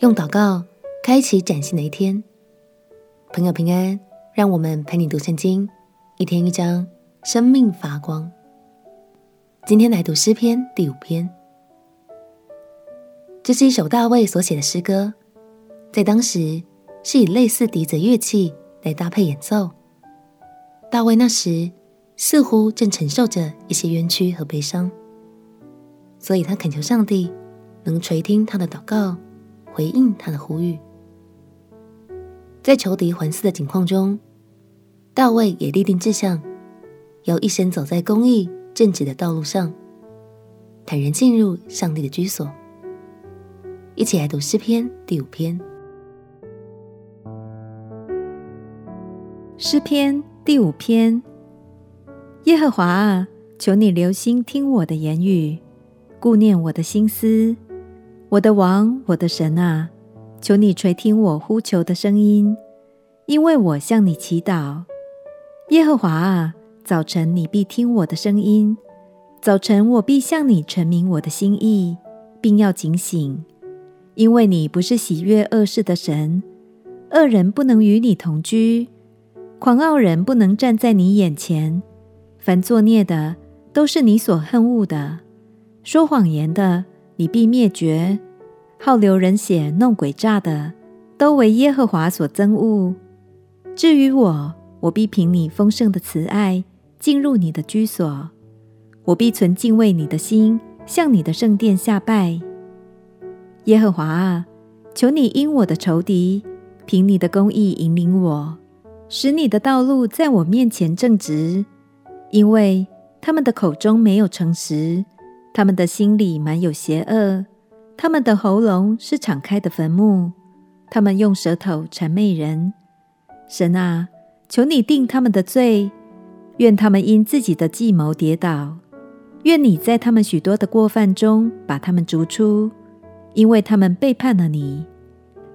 用祷告开启崭新的一天。朋友平安，让我们陪你读圣经，一天一章，生命发光。今天来读诗篇第五篇，这是一首大卫所写的诗歌，在当时是以类似笛子乐器来搭配演奏。大卫那时似乎正承受着一些冤屈和悲伤，所以他恳求上帝能垂听他的祷告，回应他的呼吁。在仇敌环伺的境况中，大卫也立定志向，要一生走在公义正直的道路上，坦然进入上帝的居所。一起来读诗篇第五篇。诗篇第五篇，耶和华啊，求你留心听我的言语，顾念我的心思。我的王，我的神啊，求你垂听我呼求的声音，因为我向你祈祷。耶和华啊。早晨，你必听我的声音；早晨，我必向你陈明我的心意，并要警醒，因为你不是喜悦恶事的神，恶人不能与你同居，狂傲人不能站在你眼前。凡作孽的，都是你所恨恶的；说谎言的，你必灭绝；好流人血、弄诡诈的，都为耶和华所憎恶。至于我，我必凭你丰盛的慈爱。进入你的居所，我必存敬畏你的心，向你的圣殿下拜。耶和华啊，求你因我的仇敌，凭你的公义引领我，使你的道路在我面前正直。因为他们的口中没有诚实，他们的心里满有邪恶，他们的喉咙是敞开的坟墓，他们用舌头谄媚人。神啊，求你定他们的罪。愿他们因自己的计谋跌倒，愿你在他们许多的过犯中把他们逐出，因为他们背叛了你。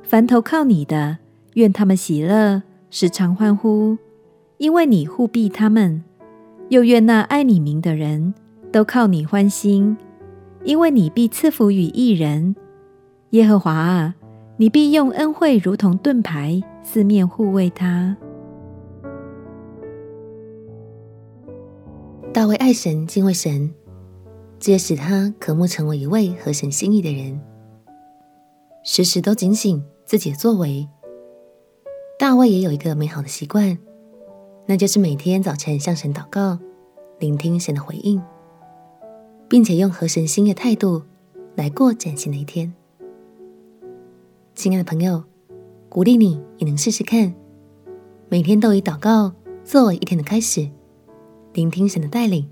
凡投靠你的，愿他们喜乐，时常欢呼，因为你护庇他们。又愿那爱你名的人都靠你欢心，因为你必赐福与一人。耶和华啊，你必用恩惠如同盾牌，四面护卫他。大卫爱神、敬畏神，这也使他渴慕成为一位合神心意的人，时时都警醒自己的作为。大卫也有一个美好的习惯，那就是每天早晨向神祷告，聆听神的回应，并且用合神心的态度来过崭新的一天。亲爱的朋友，鼓励你也能试试看，每天都以祷告作为一天的开始。聆听神的带领，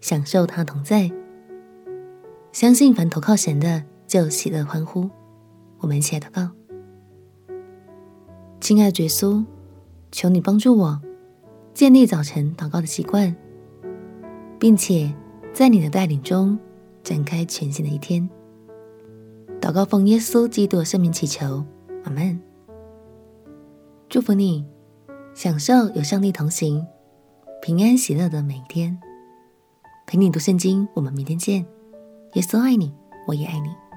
享受他同在，相信凡投靠神的就喜乐欢呼。我们一起来祷告：亲爱的耶稣，求你帮助我建立早晨祷告的习惯，并且在你的带领中展开全新的一天。祷告奉耶稣基督圣名祈求，阿门。祝福你，享受有上帝同行。平安喜乐的每一天，陪你读圣经。我们明天见。耶稣爱你，我也爱你。